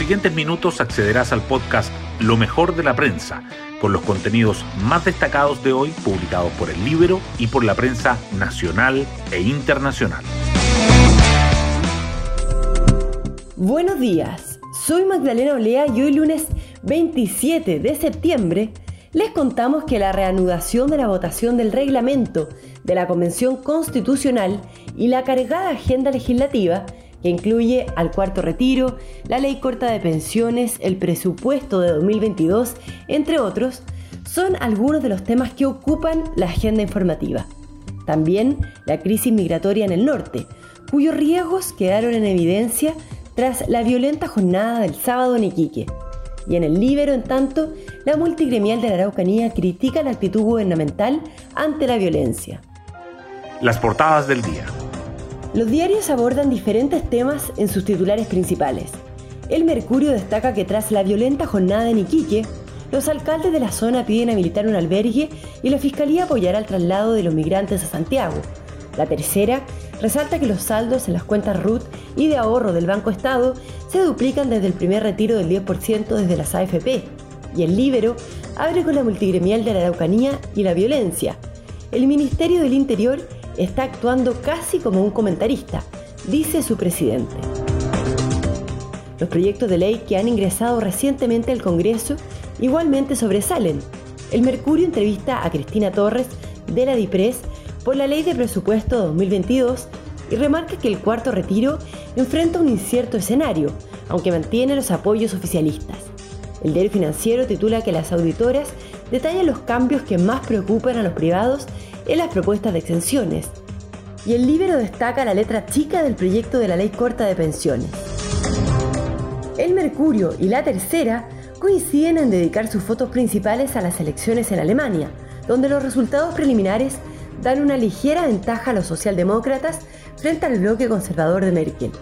siguientes minutos accederás al podcast Lo mejor de la prensa, con los contenidos más destacados de hoy publicados por el libro y por la prensa nacional e internacional. Buenos días, soy Magdalena Olea y hoy lunes 27 de septiembre les contamos que la reanudación de la votación del reglamento de la Convención Constitucional y la cargada agenda legislativa, que incluye al cuarto retiro, la ley corta de pensiones, el presupuesto de 2022, entre otros, son algunos de los temas que ocupan la agenda informativa. También la crisis migratoria en el norte, cuyos riesgos quedaron en evidencia tras la violenta jornada del sábado en Iquique. Y en el Libero, en tanto, la multigremial de la Araucanía critica la actitud gubernamental ante la violencia. Las portadas del día. Los diarios abordan diferentes temas en sus titulares principales. El Mercurio destaca que tras la violenta jornada en Iquique, los alcaldes de la zona piden habilitar un albergue y la Fiscalía apoyará el traslado de los migrantes a Santiago. La tercera resalta que los saldos en las cuentas RUT y de ahorro del Banco Estado se duplican desde el primer retiro del 10% desde las AFP. Y el Libero abre con la multigremial de la Araucanía y la violencia. El Ministerio del Interior está actuando casi como un comentarista, dice su presidente. Los proyectos de ley que han ingresado recientemente al Congreso igualmente sobresalen. El Mercurio entrevista a Cristina Torres de la DIPRES por la Ley de Presupuesto 2022 y remarca que el cuarto retiro enfrenta un incierto escenario, aunque mantiene los apoyos oficialistas. El diario financiero titula que las auditoras detallan los cambios que más preocupan a los privados en las propuestas de exenciones. Y el libro destaca la letra chica del proyecto de la ley corta de pensiones. El Mercurio y la Tercera coinciden en dedicar sus fotos principales a las elecciones en Alemania, donde los resultados preliminares dan una ligera ventaja a los socialdemócratas frente al bloque conservador de Merkel.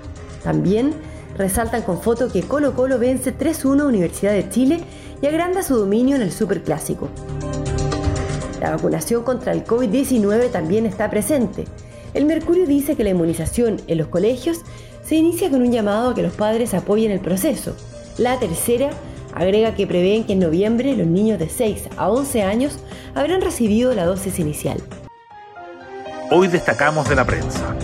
También resaltan con foto que Colo Colo vence 3-1 Universidad de Chile y agranda su dominio en el Superclásico. La vacunación contra el COVID-19 también está presente. El Mercurio dice que la inmunización en los colegios se inicia con un llamado a que los padres apoyen el proceso. La tercera agrega que prevén que en noviembre los niños de 6 a 11 años habrán recibido la dosis inicial. Hoy destacamos de la prensa.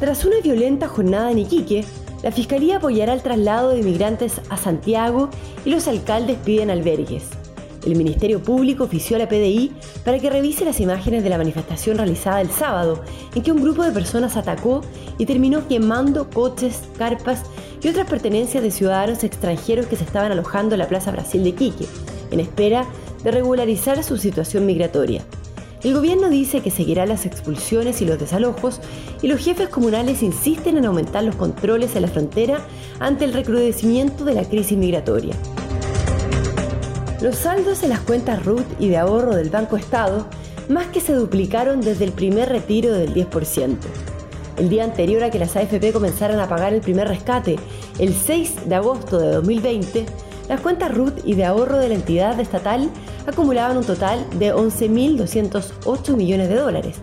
Tras una violenta jornada en Iquique, la Fiscalía apoyará el traslado de inmigrantes a Santiago y los alcaldes piden albergues. El Ministerio Público ofició a la PDI para que revise las imágenes de la manifestación realizada el sábado, en que un grupo de personas atacó y terminó quemando coches, carpas y otras pertenencias de ciudadanos extranjeros que se estaban alojando en la Plaza Brasil de Iquique, en espera de regularizar su situación migratoria. El gobierno dice que seguirá las expulsiones y los desalojos y los jefes comunales insisten en aumentar los controles en la frontera ante el recrudecimiento de la crisis migratoria. Los saldos en las cuentas RUT y de ahorro del Banco Estado más que se duplicaron desde el primer retiro del 10%. El día anterior a que las AFP comenzaran a pagar el primer rescate, el 6 de agosto de 2020, las cuentas RUT y de ahorro de la entidad estatal acumulaban un total de 11.208 millones de dólares,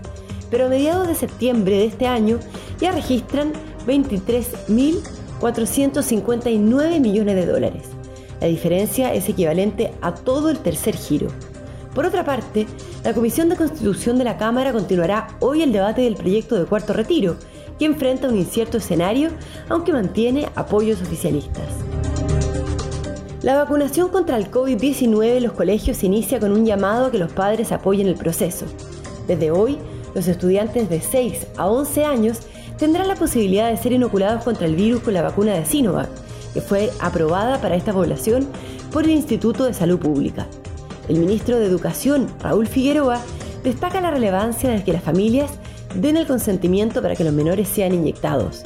pero a mediados de septiembre de este año ya registran 23.459 millones de dólares. La diferencia es equivalente a todo el tercer giro. Por otra parte, la Comisión de Constitución de la Cámara continuará hoy el debate del proyecto de cuarto retiro, que enfrenta un incierto escenario, aunque mantiene apoyos oficialistas. La vacunación contra el COVID-19 en los colegios se inicia con un llamado a que los padres apoyen el proceso. Desde hoy, los estudiantes de 6 a 11 años tendrán la posibilidad de ser inoculados contra el virus con la vacuna de Sinovac, que fue aprobada para esta población por el Instituto de Salud Pública. El ministro de Educación, Raúl Figueroa, destaca la relevancia de que las familias den el consentimiento para que los menores sean inyectados.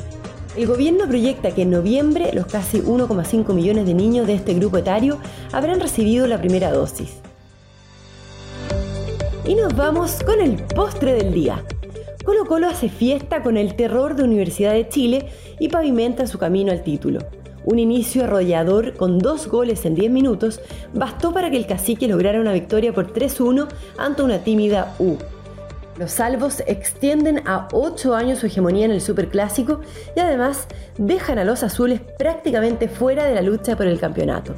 El gobierno proyecta que en noviembre los casi 1,5 millones de niños de este grupo etario habrán recibido la primera dosis. Y nos vamos con el postre del día. Colo Colo hace fiesta con el terror de Universidad de Chile y pavimenta su camino al título. Un inicio arrollador con dos goles en 10 minutos bastó para que el cacique lograra una victoria por 3-1 ante una tímida U. Los salvos extienden a 8 años su hegemonía en el Superclásico y además dejan a los azules prácticamente fuera de la lucha por el campeonato.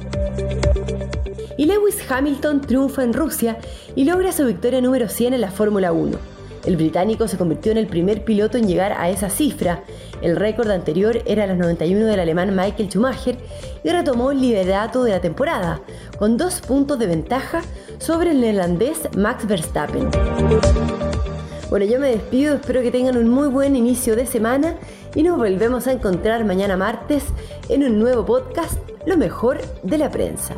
Y Lewis Hamilton triunfa en Rusia y logra su victoria número 100 en la Fórmula 1. El británico se convirtió en el primer piloto en llegar a esa cifra. El récord anterior era las 91 del alemán Michael Schumacher y retomó el liderato de la temporada, con dos puntos de ventaja sobre el neerlandés Max Verstappen. Bueno, yo me despido, espero que tengan un muy buen inicio de semana y nos volvemos a encontrar mañana martes en un nuevo podcast, Lo mejor de la prensa.